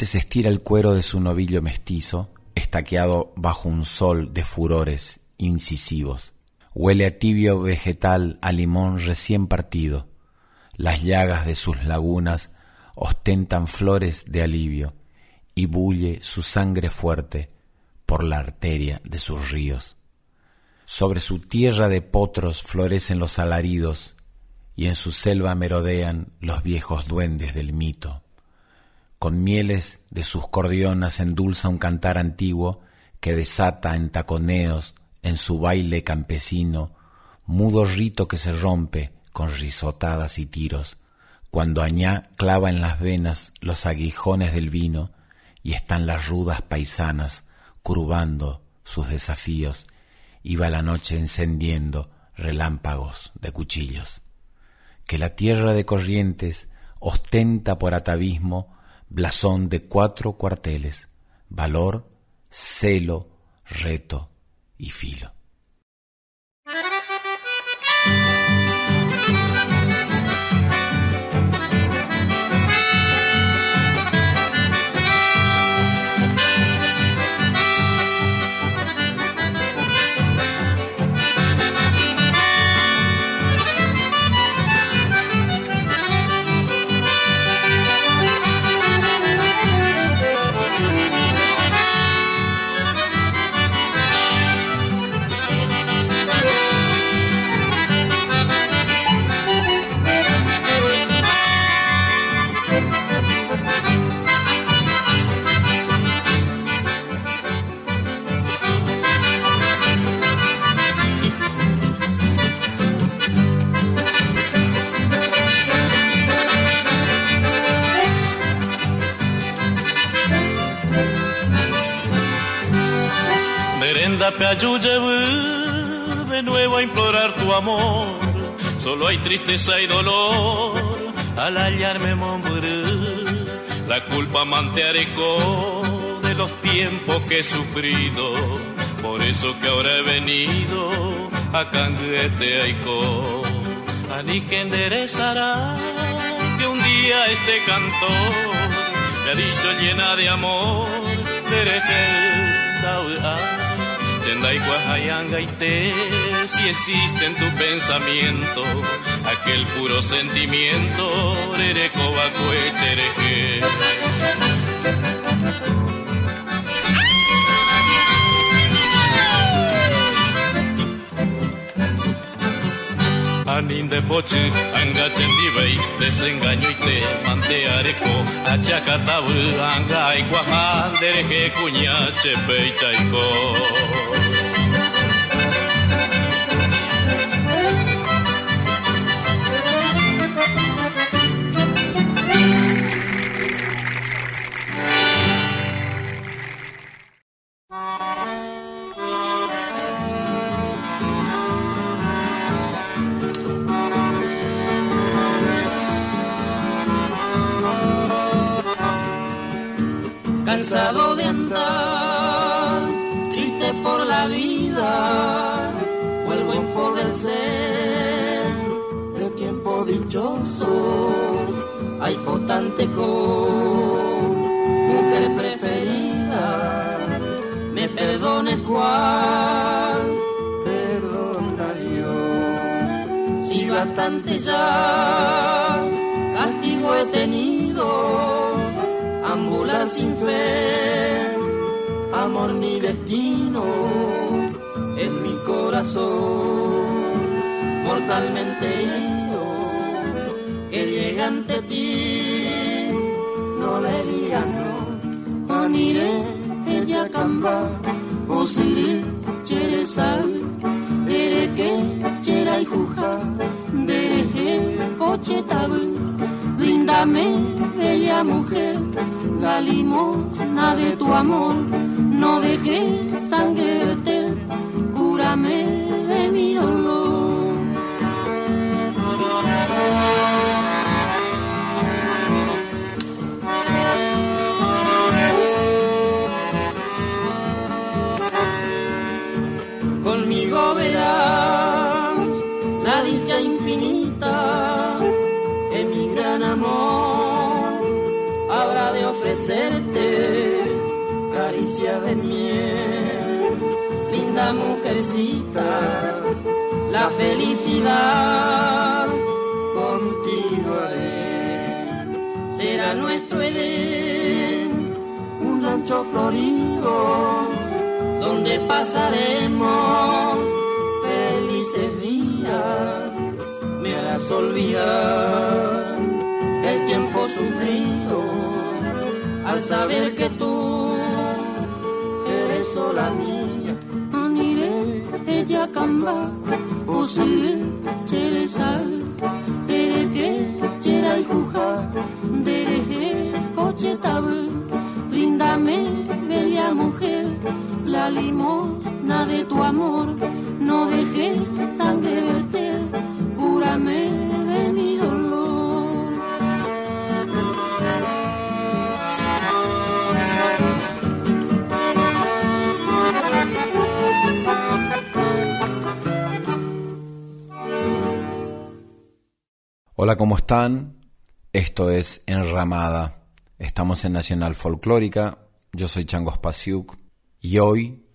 Corrientes estira el cuero de su novillo mestizo, estaqueado bajo un sol de furores incisivos. Huele a tibio vegetal, a limón recién partido. Las llagas de sus lagunas ostentan flores de alivio y bulle su sangre fuerte por la arteria de sus ríos. Sobre su tierra de potros florecen los alaridos y en su selva merodean los viejos duendes del mito con mieles de sus cordionas endulza un cantar antiguo que desata en taconeos en su baile campesino, mudo rito que se rompe con risotadas y tiros, cuando Añá clava en las venas los aguijones del vino y están las rudas paisanas curvando sus desafíos, va la noche encendiendo relámpagos de cuchillos. Que la tierra de corrientes ostenta por atavismo blasón de cuatro cuarteles, valor, celo, reto y filo. De nuevo a implorar tu amor. Solo hay tristeza y dolor al hallarme morir. La culpa manteareco de los tiempos que he sufrido. Por eso que ahora he venido a Canguete Aiko. A ni que enderezará que un día este cantor me ha dicho llena de amor. Y te si existe en tu pensamiento aquel puro sentimiento, chereje. Anin de poche, angachen dibei, desengaño y te manteareco, achacatabu, anga y cuajan, dereje cuña, chepe y chaico. Cansado de andar, triste por la vida, vuelvo en poder ser de tiempo dichoso, hay potante con mujer preferida, me perdone cual, perdona Dios, si bastante ya sin fe, amor ni destino en mi corazón, mortalmente herido, que llega ante ti, no le digas no, aniré ella camba, o siri, chere sal, dere que, chera y juja, dere coche tabu, brindame, bella mujer la limosna de tu amor, no dejé sangre cúrame de mi dolor. De miel, linda mujercita, la felicidad contigo haré, será nuestro Edén, un rancho florido donde pasaremos felices días, me harás olvidar el tiempo sufrido al saber que tú eres sola mía. Aniré ella camba, usiré cherezal, ere que chera y juja, dereje coche tabú, brindame bella mujer, la limosna de tu amor, no dejé sangre verter, Hola, ¿cómo están? Esto es Enramada. Estamos en Nacional Folclórica. Yo soy Chango Spasiuk y hoy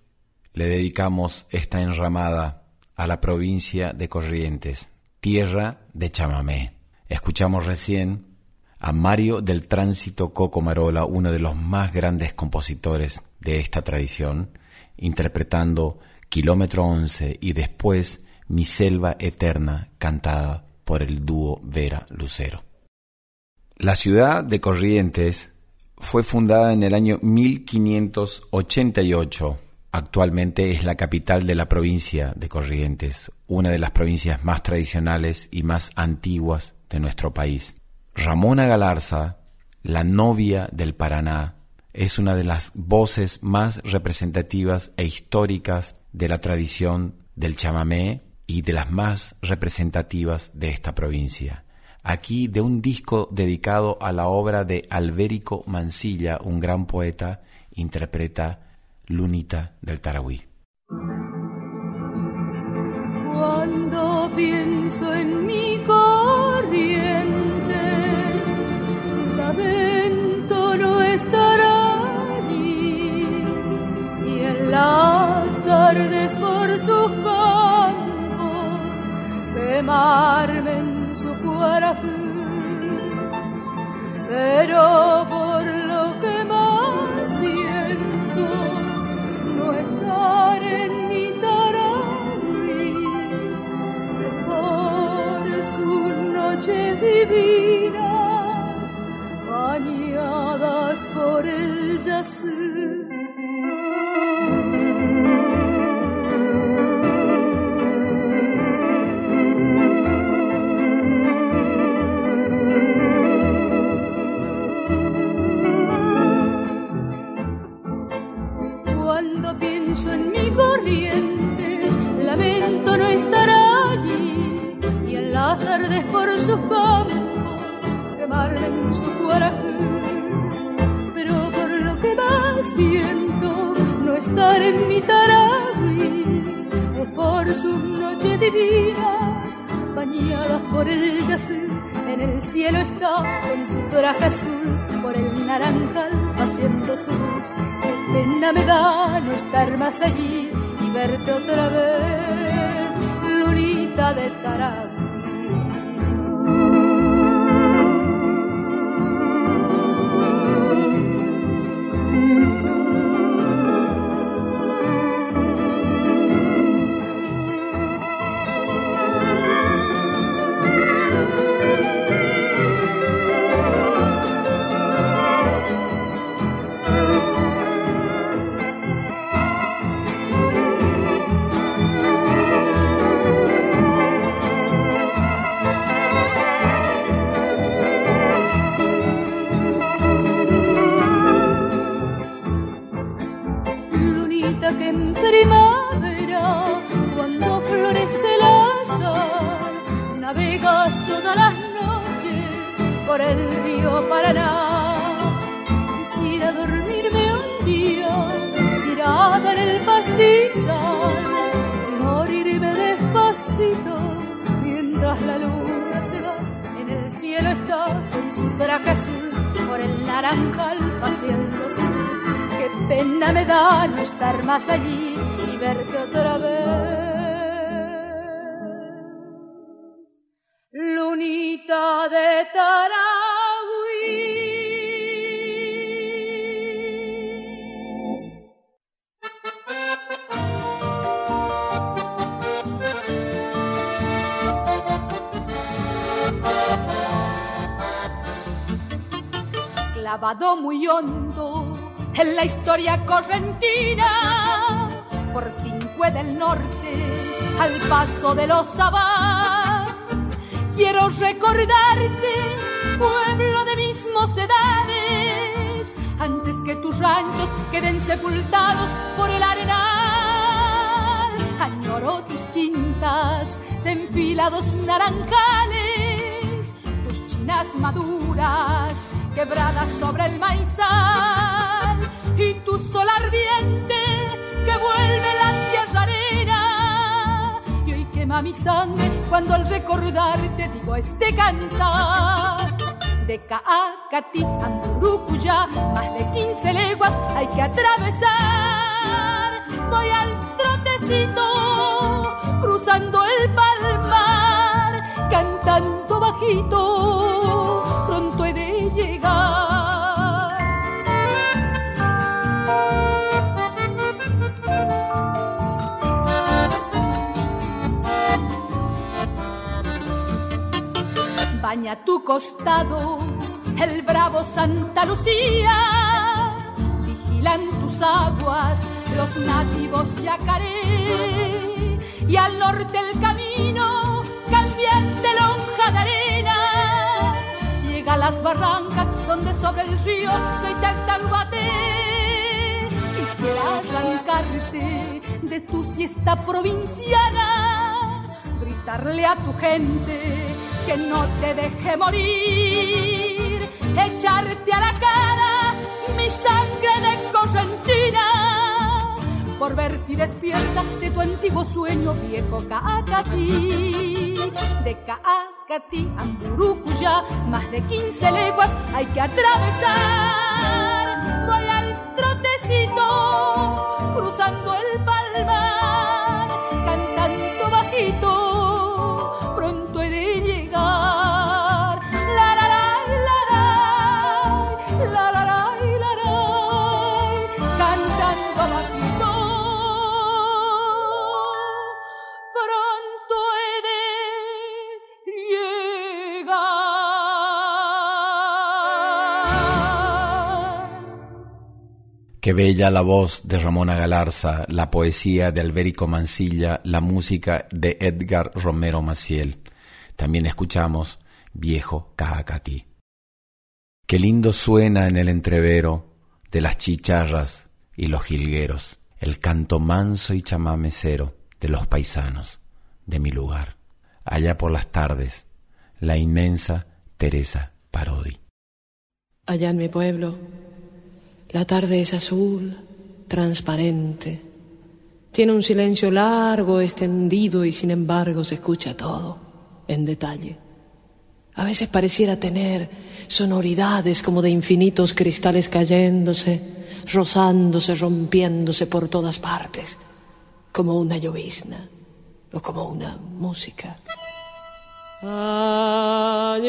le dedicamos esta enramada a la provincia de Corrientes, tierra de chamamé. Escuchamos recién a Mario del Tránsito Coco Marola, uno de los más grandes compositores de esta tradición, interpretando Kilómetro 11 y después Mi Selva Eterna, cantada por el dúo Vera Lucero. La ciudad de Corrientes fue fundada en el año 1588. Actualmente es la capital de la provincia de Corrientes, una de las provincias más tradicionales y más antiguas de nuestro país. Ramona Galarza, la novia del Paraná, es una de las voces más representativas e históricas de la tradición del chamamé y de las más representativas de esta provincia. Aquí de un disco dedicado a la obra de Albérico Mansilla, un gran poeta, interpreta Lunita del Tarahui. Cuando pienso en mi corriente, lamento no estar allí y en las tardes por quemarme en su corazón. Pero por lo que más siento, no estar en mi Tarahui, que por sus noches divinas, bañadas por el yacer. Pienso en mi corriente, lamento no estar allí y en las tardes por sus campos quemarme en su corazón. Pero por lo que va cantar en mi taragüí es por sus noches divinas, bañadas por el yacer. En el cielo está con su traje azul, por el naranjal haciendo su luz. Pena me da no estar más allí y verte otra vez, lunita de taragüí. Más allí y verte otra vez. Lunita de Taragüí. Clavado muy hondo en la historia correntina, por Tincue del Norte, al paso de los Sabá. Quiero recordarte, pueblo de mis mocedades, antes que tus ranchos queden sepultados por el arenal. Añoro tus quintas de enfilados naranjales, tus chinas maduras quebradas sobre el maizal sol ardiente que vuelve la tierra arena y hoy quema mi sangre cuando al recordarte digo este cantar de Caacati a Murucuya, más de 15 leguas hay que atravesar. Voy al trotecito, cruzando el palmar, cantando bajito, pronto he de llegar. Baña tu costado el bravo Santa Lucía, vigilan tus aguas los nativos yacaré. Y al norte el camino cambiante lonja de arena. Llega a las barrancas donde sobre el río se echa el taluate quisiera arrancarte de tu siesta provinciana gritarle a tu gente que no te deje morir echarte a la cara mi sangre de correntina por ver si despierta de tu antiguo sueño viejo Caacatí. De Caacatí a Murucuya, más de 15 leguas hay que atravesar. Voy al trotecito, cruzando el palmar, Qué bella la voz de Ramona Galarza, la poesía de Alberico Mancilla, la música de Edgar Romero Maciel. También escuchamos Viejo Caacatí. Qué lindo suena en el entrevero de las chicharras y los jilgueros, el canto manso y chamamecero de los paisanos de mi lugar. Allá por las tardes, la inmensa Teresa Parodi. Allá en mi pueblo, la tarde es azul, transparente, Tiene un silencio largo, extendido y sin embargo se escucha todo en detalle. A veces pareciera tener sonoridades como de infinitos cristales cayéndose, rozándose, rompiéndose por todas partes, como una llovizna o como una música. Allá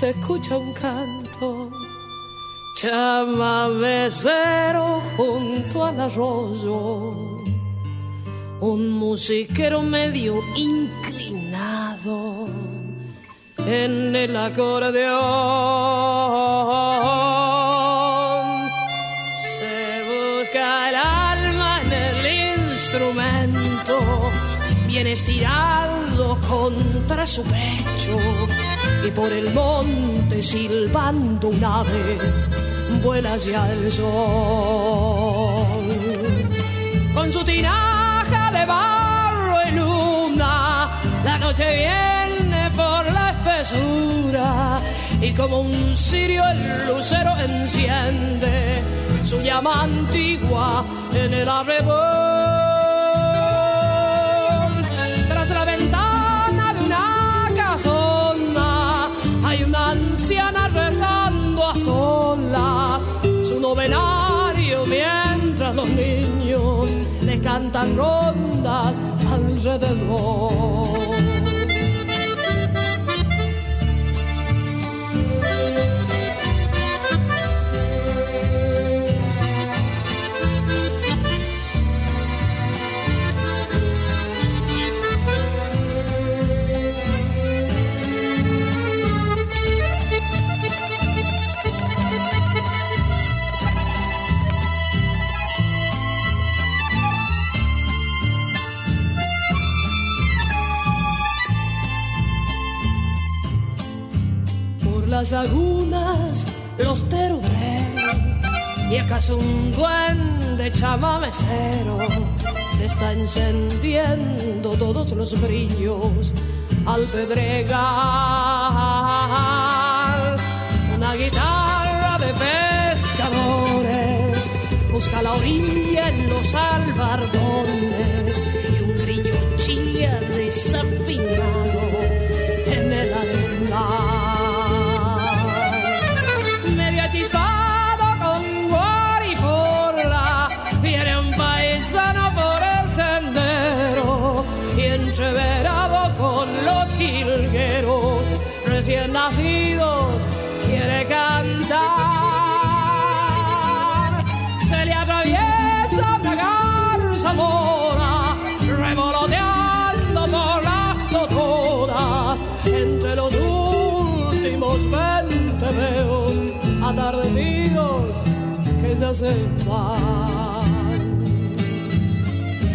se escucha un canto. Chamamecero junto al arroyo, un musiquero medio inclinado en el acordeón. Se busca el alma en el instrumento, bien estirado contra su pecho y por el monte silbando un ave vuela hacia el sol. Con su tinaja de barro y luna, la noche viene por la espesura y como un cirio el lucero enciende su llama antigua en el arrebol. Novenario mientras los niños le cantan rondas alrededor. Las lagunas los teruderos y acaso un duende chamamecero está encendiendo todos los brillos al pedregal. Una guitarra de pescadores busca la orilla en los albardones y un grillo chilla desafinado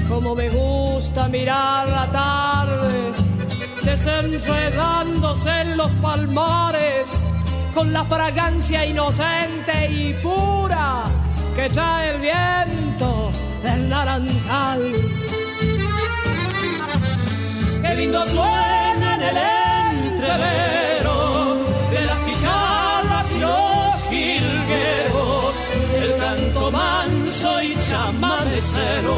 Como me gusta mirar la tarde desenredándose en los palmares con la fragancia inocente y pura que trae el viento del naranjal. Qué lindo suena en el entrevero manso y chamanecero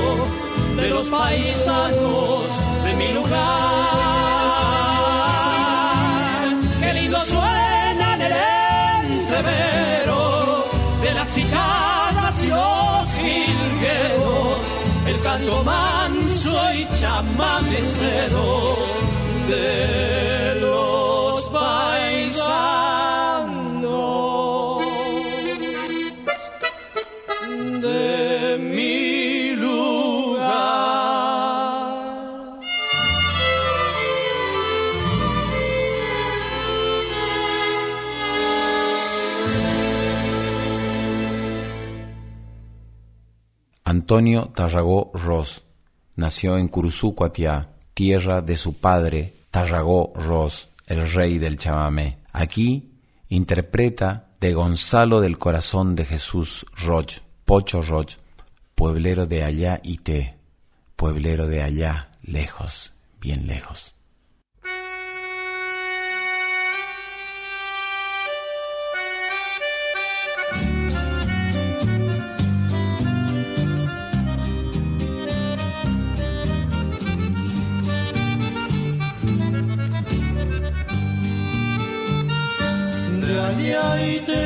de los paisanos de mi lugar. Qué lindo suena en el entrevero de las chicharras y los jilgueros, el canto manso y chamanecero de Antonio Tarragó Ros nació en Curuzú, tierra de su padre Tarragó Ros, el rey del chamamé. Aquí interpreta de Gonzalo del Corazón de Jesús Roch, Pocho Roch, pueblero de allá y te, pueblero de allá, lejos, bien lejos. Ayaite,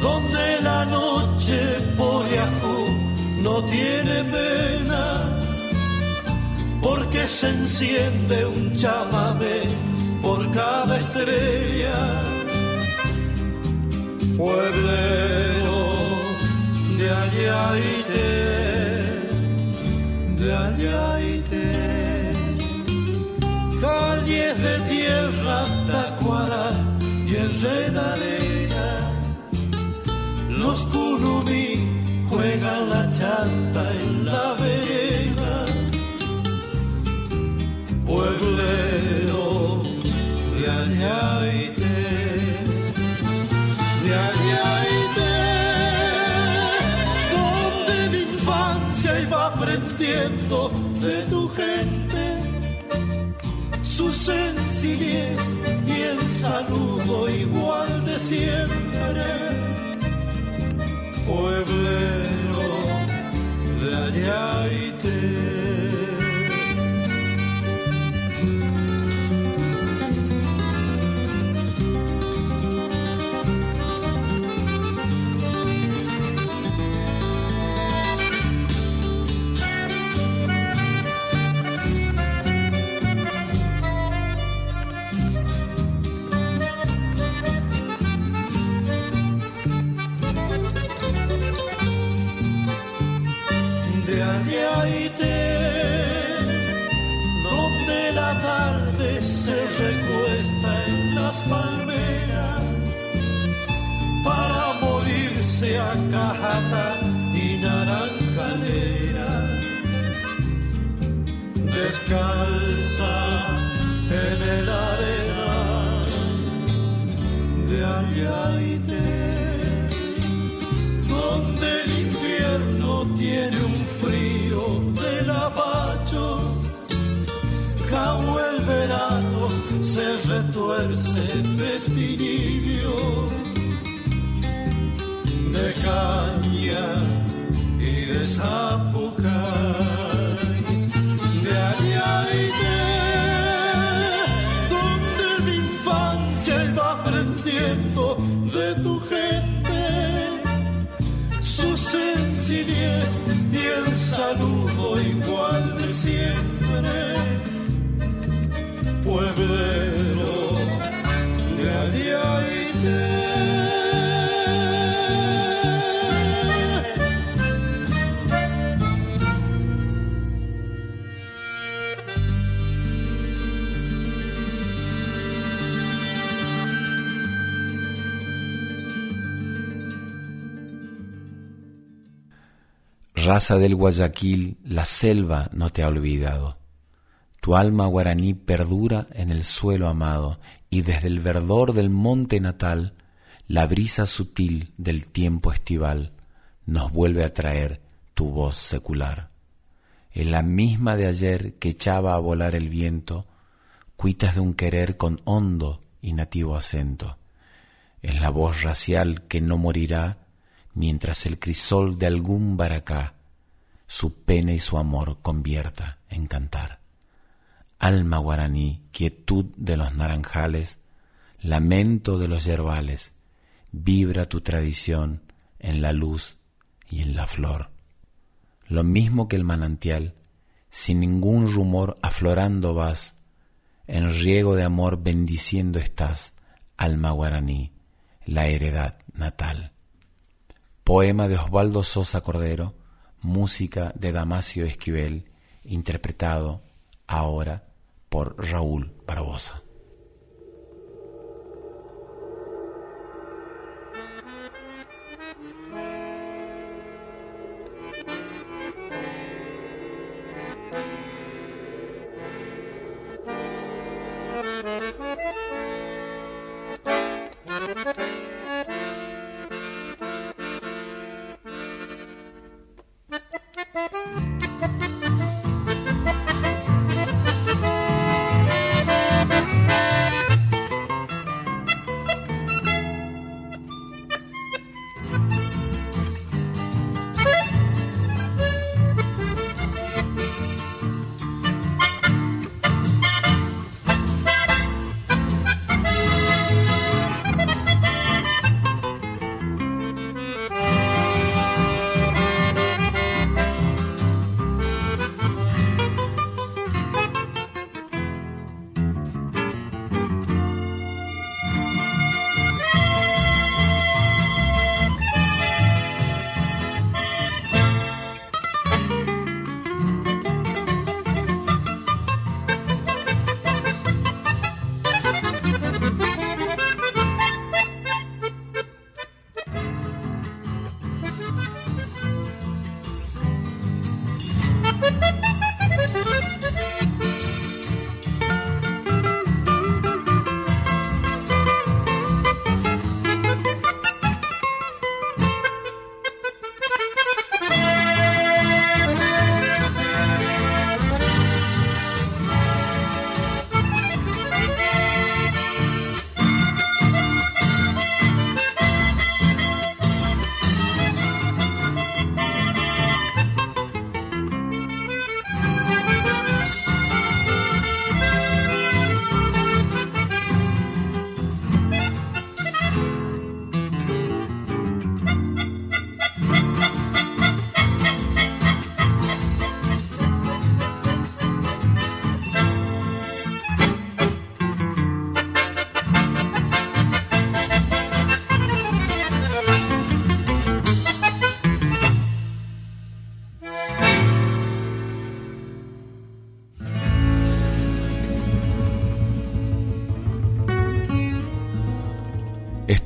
donde la noche por no tiene penas, porque se enciende un chamamé por cada estrella. Pueblero de Ayaite, de Ayaite calles de tierra y enredaderas. Los curumí juegan la chanta en la vereda. Pueblero de Ayaite, de Ayaite, donde mi infancia iba aprendiendo de tu gente su sencillez saludo igual de siempre. Pueblero de Ayaite. Cajata y naranjalera. Descalza en el arena de Ayaite, donde el invierno tiene un frío de lapachos, como el verano se retuerce espinillos de caña y de zapucay, de Ayaite, donde mi infancia iba aprendiendo de tu gente, su sencillez y el saludo igual de siempre, pueblero de Ayaite. Raza del Guayaquil, la selva no te ha olvidado. Tu alma guaraní perdura en el suelo amado y desde el verdor del monte natal, la brisa sutil del tiempo estival nos vuelve a traer tu voz secular. En la misma de ayer que echaba a volar el viento, cuitas de un querer con hondo y nativo acento. Es la voz racial que no morirá mientras el crisol de algún baracá su pena y su amor convierta en cantar. Alma guaraní, quietud de los naranjales, lamento de los yerbales, vibra tu tradición en la luz y en la flor. Lo mismo que el manantial, sin ningún rumor aflorando vas, en riego de amor bendiciendo estás, alma guaraní, la heredad natal. Poema de Osvaldo Sosa Cordero, música de Damasio Esquivel, interpretado ahora por Raúl Barbosa.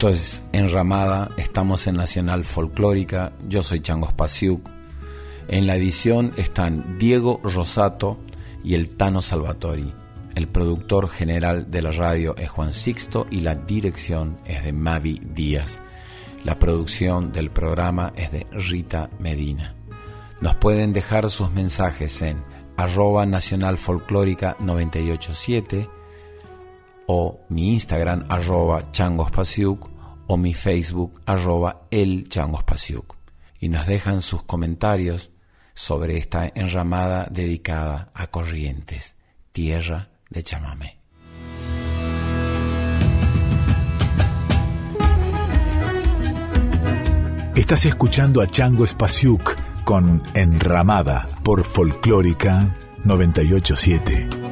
Esto es Enramada, estamos en Nacional Folclórica, yo soy Changos Pasiuk. En la edición están Diego Rosato y el Tano Salvatori. El productor general de la radio es Juan Sixto y la dirección es de Mavi Díaz. La producción del programa es de Rita Medina. Nos pueden dejar sus mensajes en arroba nacional folclórica 987 o mi Instagram arroba changospasiuk o mi Facebook arroba el y nos dejan sus comentarios sobre esta enramada dedicada a Corrientes, tierra de chamamé. Estás escuchando a Chango Espasiuk con Enramada por Folclórica 987.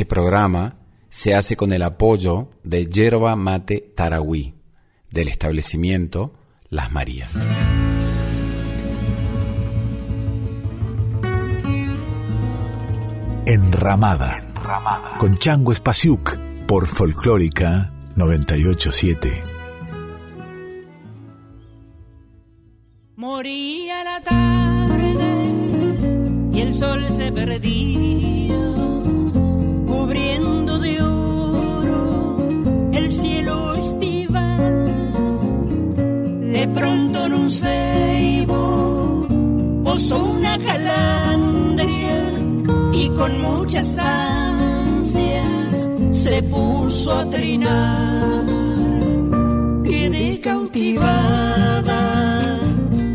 Este programa se hace con el apoyo de Yerba Mate Tarahui, del establecimiento Las Marías. Enramada, Enramada. con Chango Espasiuk por Folclórica 987. Moría la tarde y el sol se perdía, De pronto en un ceibo posó una calandria y con muchas ansias se puso a trinar. Quedé cautivada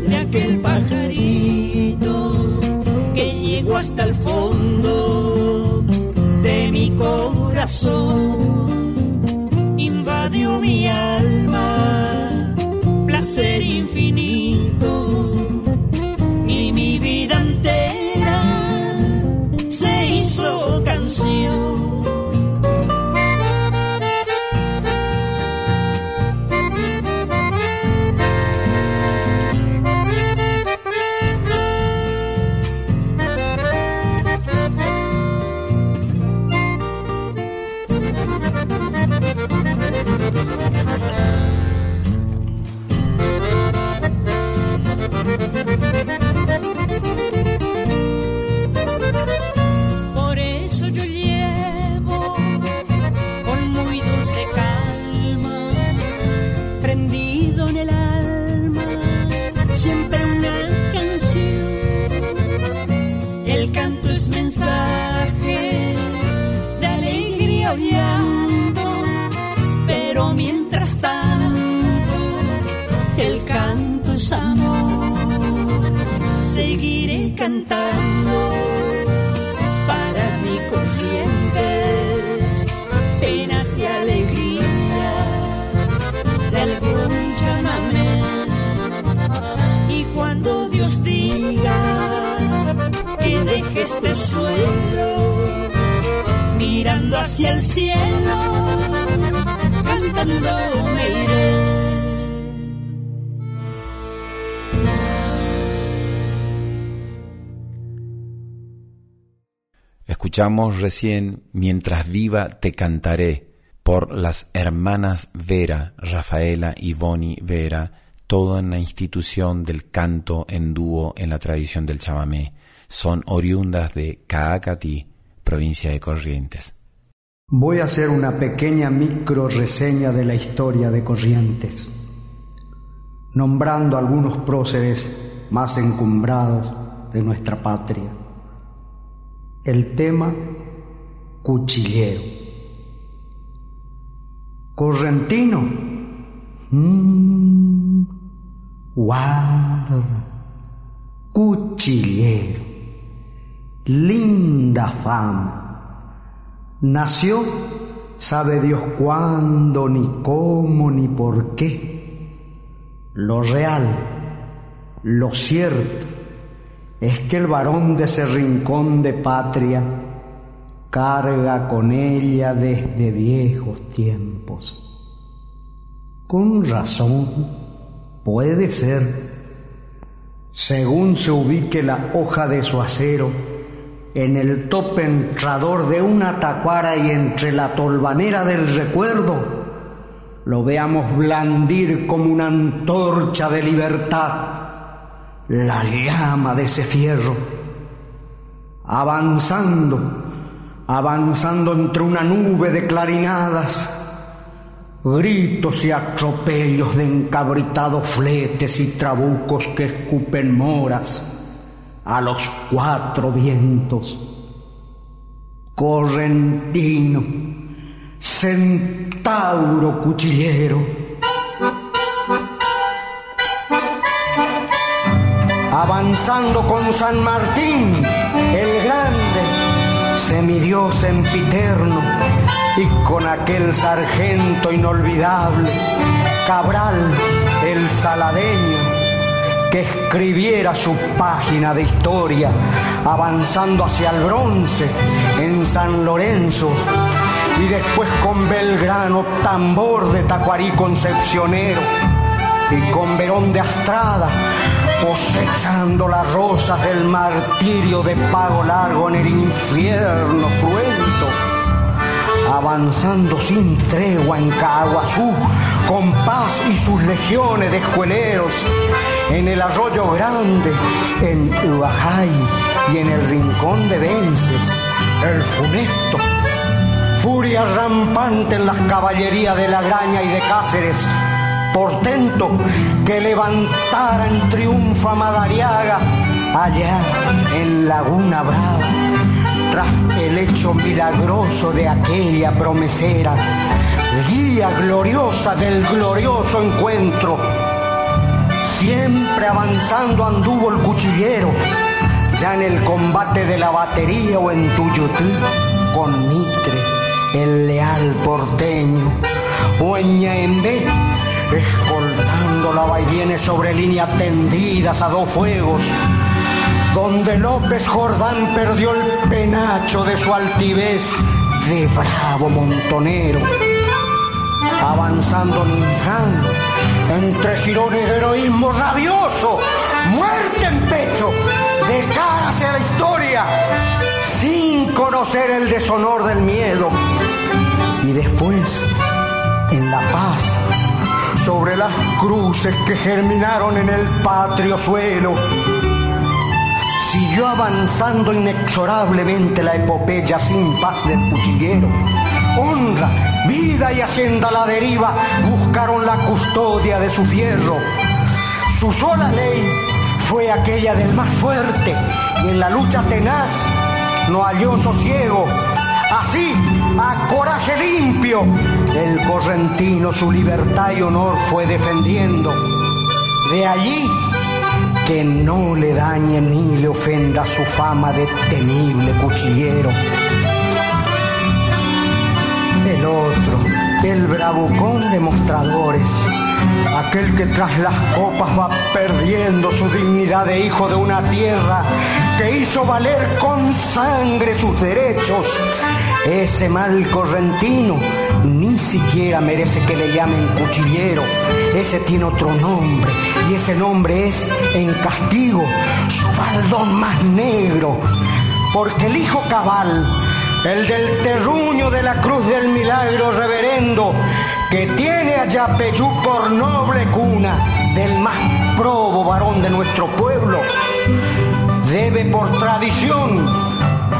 de aquel pajarito que llegó hasta el fondo de mi corazón. Invadió mi alma, placer infinito Recién Mientras viva te cantaré por las hermanas Vera, Rafaela y Bonnie Vera, toda una institución del canto en dúo en la tradición del chamamé. Son oriundas de Caacatí, provincia de Corrientes. Voy a hacer una pequeña micro reseña de la historia de Corrientes, nombrando algunos próceres más encumbrados de nuestra patria. El tema cuchillero. Correntino. Mm, guarda. Cuchillero. Linda fama. Nació, sabe Dios cuándo, ni cómo, ni por qué. Lo real, lo cierto, es que el varón de ese rincón de patria carga con ella desde viejos tiempos. Con razón, puede ser, según se ubique la hoja de su acero, en el tope entrador de una tacuara y entre la tolvanera del recuerdo, lo veamos blandir como una antorcha de libertad la llama de ese fierro, avanzando, avanzando entre una nube de clarinadas, gritos y atropellos de encabritados fletes y trabucos que escupen moras a los cuatro vientos. Correntino, centauro cuchillero. Avanzando con San Martín, el grande, semidios sempiterno, y con aquel sargento inolvidable, Cabral, el saladeño, que escribiera su página de historia, avanzando hacia el bronce en San Lorenzo, y después con Belgrano, tambor de Tacuarí concepcionero, y con Verón de Astrada, cosechando las rosas del martirio de pago largo en el infierno cruento, avanzando sin tregua en Caguazú, con paz y sus legiones de escueleros, en el arroyo grande, en Uajay y en el rincón de Vences, el funesto, furia rampante en las caballerías de la Graña y de Cáceres, portento que levantara en triunfo a Madariaga, allá en Laguna Brava, tras el hecho milagroso de aquella promesera, guía gloriosa del glorioso encuentro. Siempre avanzando anduvo el cuchillero, ya en el combate de la batería o en Tuyutú, con Mitre, el leal porteño, o en Ñaembé, escoltando la vaivienes sobre líneas tendidas a dos fuegos, donde López Jordán perdió el penacho de su altivez de bravo montonero, avanzando ninfando entre girones de heroísmo rabioso, muerte en pecho, de cara hacia la historia, sin conocer el deshonor del miedo. Y después, en la paz, sobre las cruces que germinaron en el patrio suelo, siguió avanzando inexorablemente la epopeya sin paz del cuchillero. Honra, vida y hacienda a la deriva buscaron la custodia de su fierro. Su sola ley fue aquella del más fuerte y en la lucha tenaz no halló sosiego. Así, a coraje limpio, el correntino su libertad y honor fue defendiendo. De allí que no le dañe ni le ofenda su fama de temible cuchillero. El otro, el bravucón de mostradores, aquel que tras las copas va perdiendo su dignidad de hijo de una tierra que hizo valer con sangre sus derechos. Ese mal correntino ni siquiera merece que le llamen cuchillero. Ese tiene otro nombre y ese nombre es en castigo su baldón más negro. Porque el hijo cabal, el del terruño de la cruz del milagro reverendo, que tiene a Yapeyú por noble cuna del más probo varón de nuestro pueblo, debe por tradición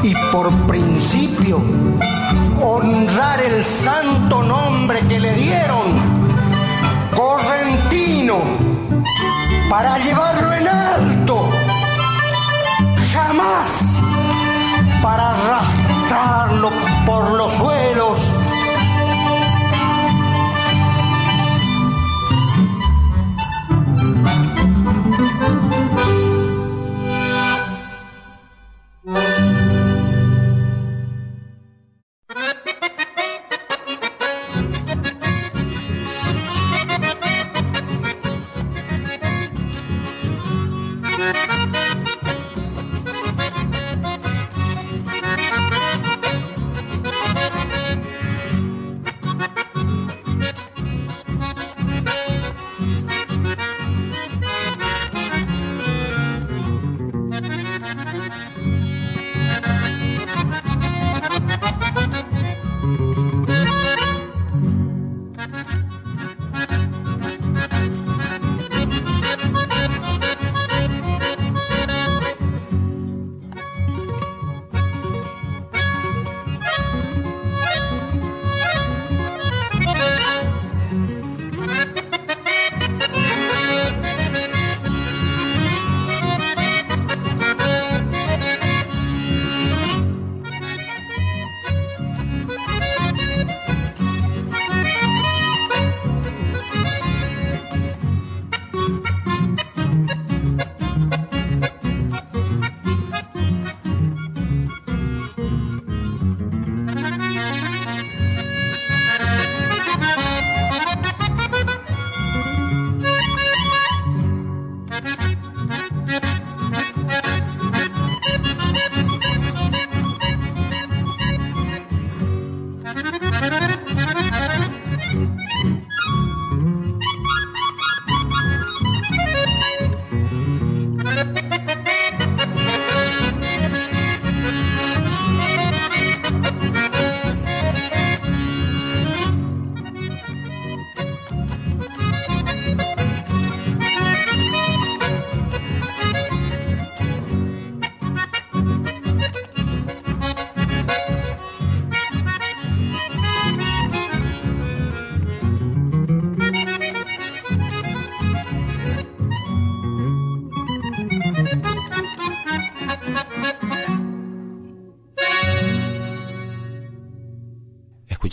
y por principio honrar el santo nombre que le dieron, correntino, para llevarlo en alto, jamás para arrastrarlo por los suelos.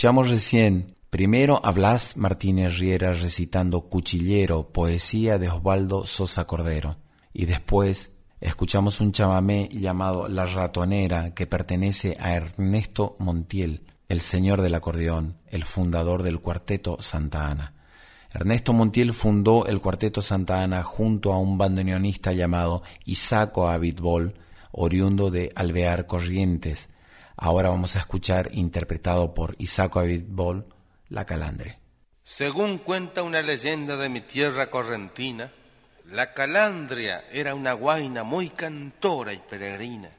Escuchamos recién primero a Blas Martínez Riera recitando Cuchillero, poesía de Osvaldo Sosa Cordero, y después escuchamos un chamamé llamado La Ratonera que pertenece a Ernesto Montiel, el señor del acordeón, el fundador del cuarteto Santa Ana. Ernesto Montiel fundó el cuarteto Santa Ana junto a un bandoneonista llamado Isaco Abitbol, oriundo de Alvear Corrientes, Ahora vamos a escuchar, interpretado por Isaac Abitbol, La Calandre. Según cuenta una leyenda de mi tierra correntina, la calandria era una guaina muy cantora y peregrina.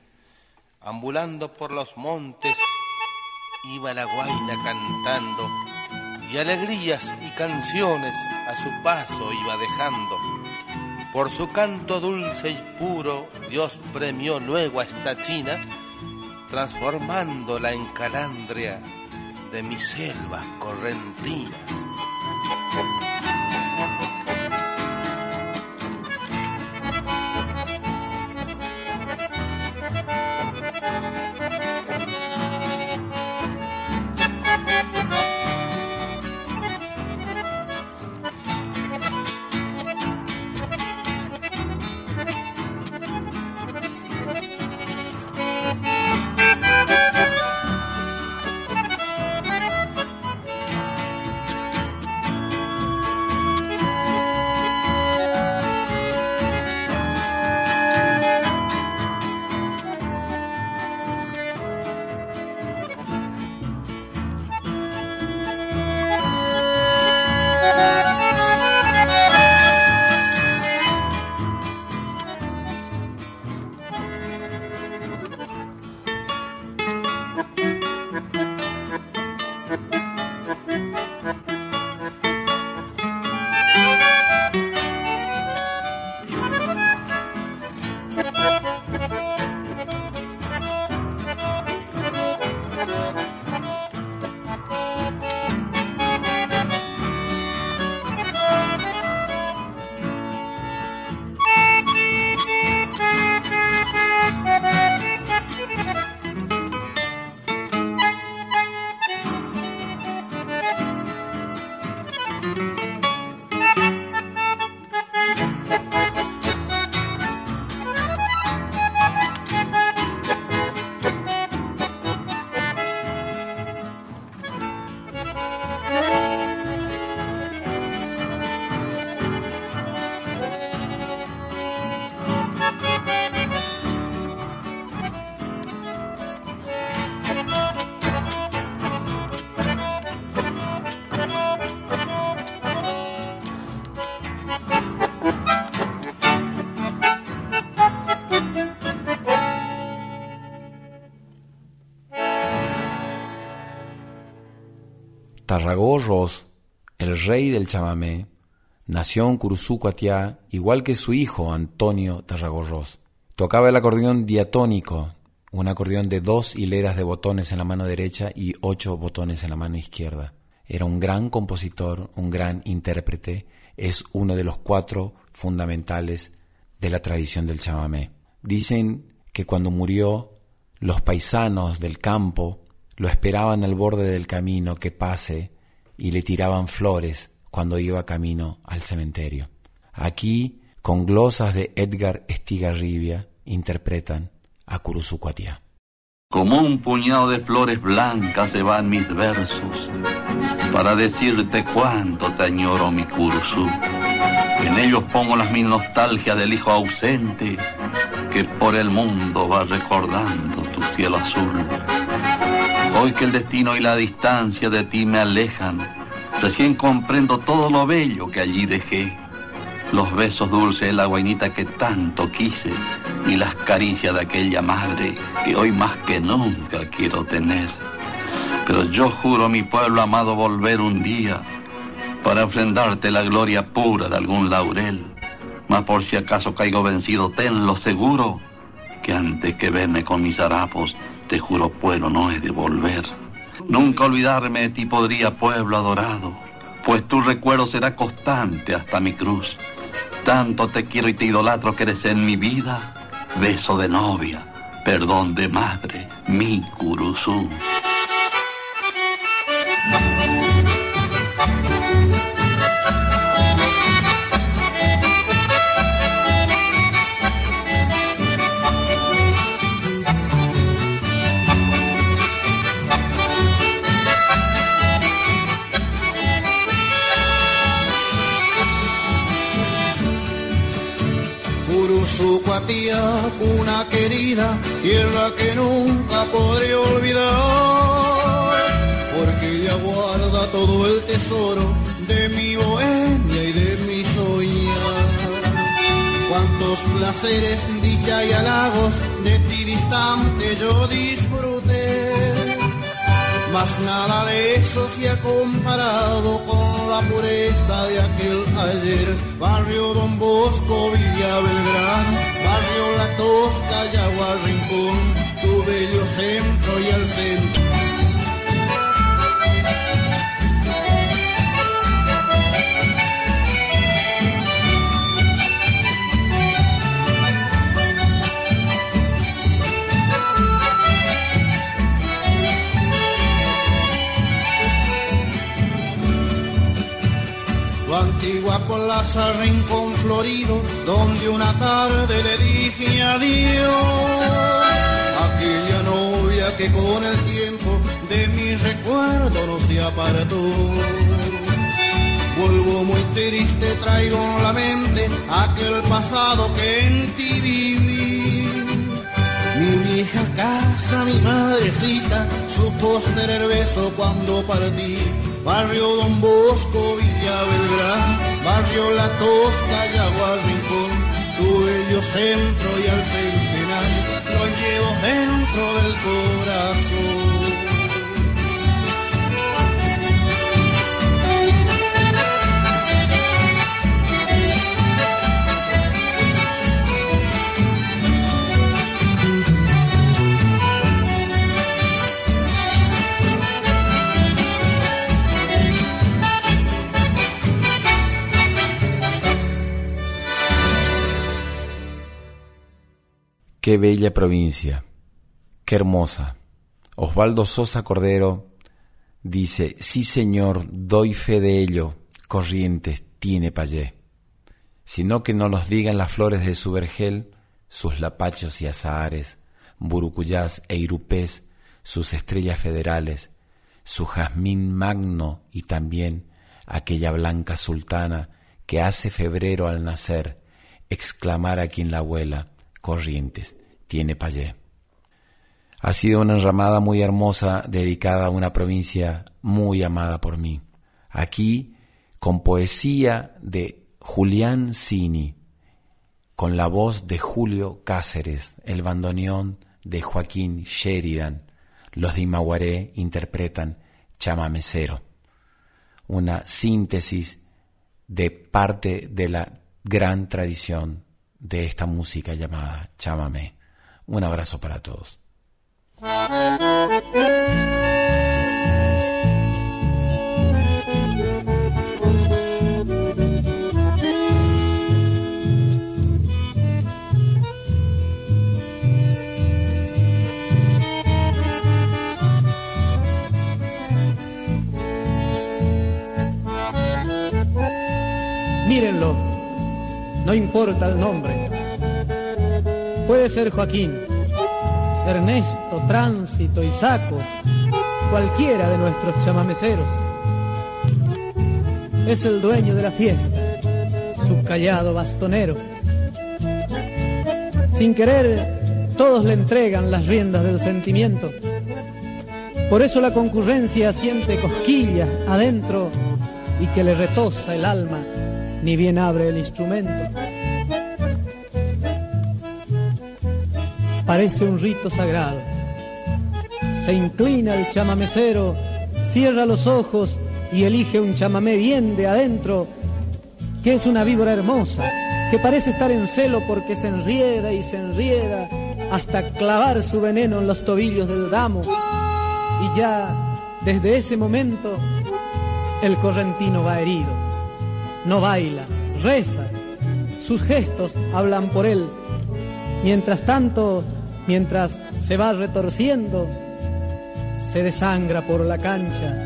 Ambulando por los montes, iba la guaina cantando, y alegrías y canciones a su paso iba dejando. Por su canto dulce y puro, Dios premió luego a esta china transformándola en calandria de mis selvas correntinas. Tarragorros, el rey del chamamé, nació en Curuzucuatiá, igual que su hijo Antonio Tarragorros. Tocaba el acordeón diatónico, un acordeón de dos hileras de botones en la mano derecha y ocho botones en la mano izquierda. Era un gran compositor, un gran intérprete, es uno de los cuatro fundamentales de la tradición del chamamé. Dicen que cuando murió, los paisanos del campo lo esperaban al borde del camino que pase y le tiraban flores cuando iba camino al cementerio. Aquí, con glosas de Edgar Estigarribia, interpretan a Curuzucuatiá. Como un puñado de flores blancas se van mis versos para decirte cuánto te añoro mi Curuzú. En ellos pongo las mil nostalgias del hijo ausente que por el mundo va recordando tu cielo azul. Hoy que el destino y la distancia de ti me alejan, recién comprendo todo lo bello que allí dejé. Los besos dulces de la guainita que tanto quise y las caricias de aquella madre que hoy más que nunca quiero tener. Pero yo juro mi pueblo amado volver un día para enfrentarte la gloria pura de algún laurel. Mas por si acaso caigo vencido, tenlo seguro que antes que verme con mis harapos, te juro pueblo no he de volver. Nunca olvidarme de ti podría pueblo adorado, pues tu recuerdo será constante hasta mi cruz. Tanto te quiero y te idolatro que eres en mi vida, beso de novia, perdón de madre, mi curuzú. Curuzucuatía, una querida, tierra que nunca podré olvidar, porque ella guarda todo el tesoro de mi bohemia y de mi soñar. Cuántos placeres, dicha y halagos de ti distante yo disfruté mas nada de eso se ha comparado con la pureza de aquel ayer. Barrio Don Bosco, Villa Belgrano, Barrio La Tosca, Yagua Rincón, tu bello centro y el centro. Antigua plaza rincón florido, donde una tarde le dije adiós. Aquella novia que con el tiempo de mi recuerdo no se apartó. Vuelvo muy triste, traigo en la mente aquel pasado que en ti viví. Mi vieja casa, mi madrecita, su póster beso cuando partí. Barrio Don Bosco, Villa Belgrano, Barrio La Tosca, Yaguar Rincón, tu bello centro y al centenario lo llevo dentro del corazón. Qué bella provincia, qué hermosa. Osvaldo Sosa Cordero dice, sí señor, doy fe de ello, Corrientes tiene payé. Sino que no los digan las flores de su vergel, sus lapachos y azahares, burucuyás e irupés, sus estrellas federales, su jazmín magno y también aquella blanca sultana que hace febrero al nacer exclamar a quien la abuela, Corrientes, tiene payé. Ha sido una enramada muy hermosa dedicada a una provincia muy amada por mí. Aquí, con poesía de Julián Cini, con la voz de Julio Cáceres, el bandoneón de Joaquín Sheridan, los de Imaguaré interpretan Chamamecero. una síntesis de parte de la gran tradición de esta música llamada Chámame. Un abrazo para todos. Mírenlo, no importa el nombre. Puede ser Joaquín, Ernesto, Tránsito, Isaco, cualquiera de nuestros chamameceros. Es el dueño de la fiesta, su callado bastonero. Sin querer, todos le entregan las riendas del sentimiento. Por eso la concurrencia siente cosquillas adentro y que le retosa el alma ni bien abre el instrumento. Parece un rito sagrado. Se inclina el chamamecero, cierra los ojos y elige un chamamé bien de adentro, que es una víbora hermosa, que parece estar en celo porque se enrieda y se enrieda hasta clavar su veneno en los tobillos del damo. Y ya desde ese momento el correntino va herido no baila, reza, sus gestos hablan por él. Mientras tanto, mientras se va retorciendo, se desangra por la cancha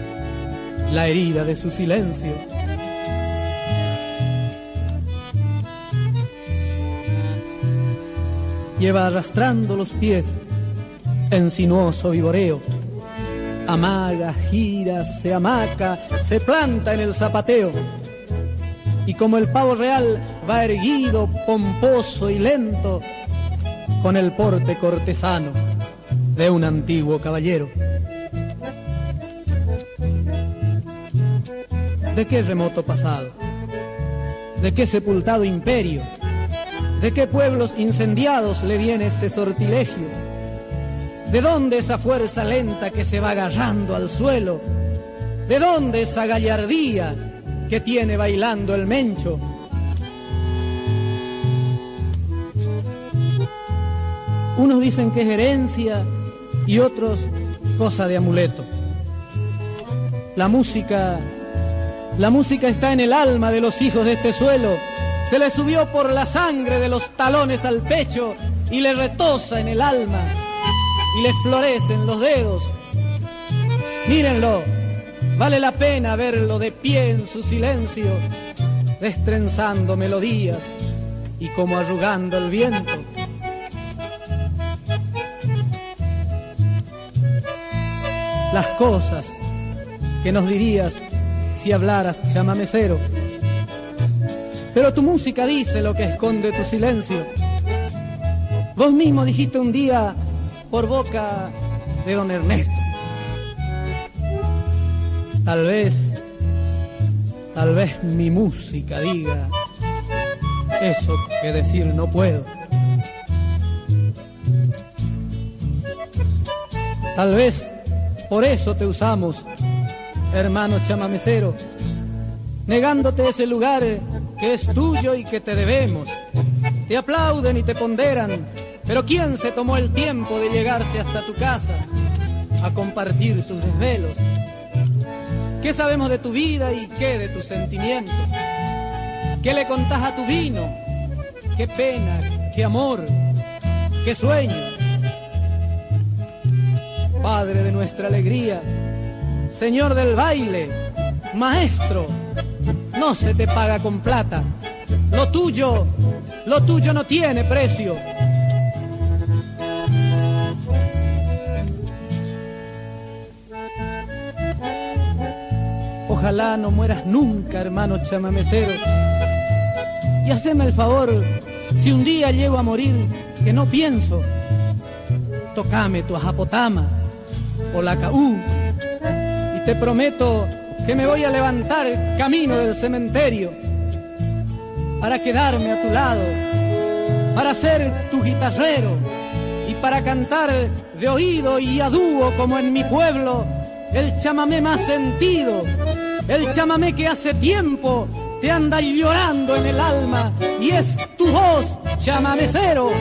la herida de su silencio. Lleva arrastrando los pies en sinuoso vivoreo. Amaga, gira, se amaca, se planta en el zapateo y como el pavo real va erguido, pomposo y lento, con el porte cortesano de un antiguo caballero. ¿De qué remoto pasado? ¿De qué sepultado imperio? ¿De qué pueblos incendiados le viene este sortilegio? ¿De dónde esa fuerza lenta que se va agarrando al suelo? ¿De dónde esa gallardía que tiene bailando el mencho. Unos dicen que es herencia y otros cosa de amuleto. La música, la música está en el alma de los hijos de este suelo. Se le subió por la sangre de los talones al pecho y le retosa en el alma y le florecen los dedos. Mírenlo, Vale la pena verlo de pie en su silencio, destrenzando melodías y como arrugando el viento. Las cosas que nos dirías si hablaras chamamecero. Pero tu música dice lo que esconde tu silencio. Vos mismo dijiste un día por boca de don Ernesto. Tal vez, tal vez mi música diga eso que decir no puedo. Tal vez por eso te usamos, hermano chamamecero, negándote ese lugar que es tuyo y que te debemos. Te aplauden y te ponderan, pero ¿quién se tomó el tiempo de llegarse hasta tu casa a compartir tus desvelos? ¿Qué sabemos de tu vida y qué de tus sentimientos? ¿Qué le contás a tu vino? ¿Qué pena, qué amor, qué sueño? Padre de nuestra alegría, Señor del baile, Maestro, no se te paga con plata. Lo tuyo, lo tuyo no tiene precio. Ojalá no mueras nunca, hermano chamamecero. Y haceme el favor, si un día llego a morir, que no pienso, tocame tu ajapotama o la caú. Y te prometo que me voy a levantar camino del cementerio para quedarme a tu lado, para ser tu guitarrero y para cantar de oído y a dúo como en mi pueblo el chamamé más sentido el chamamé que hace tiempo te anda llorando en el alma y es tu voz, chamamecero,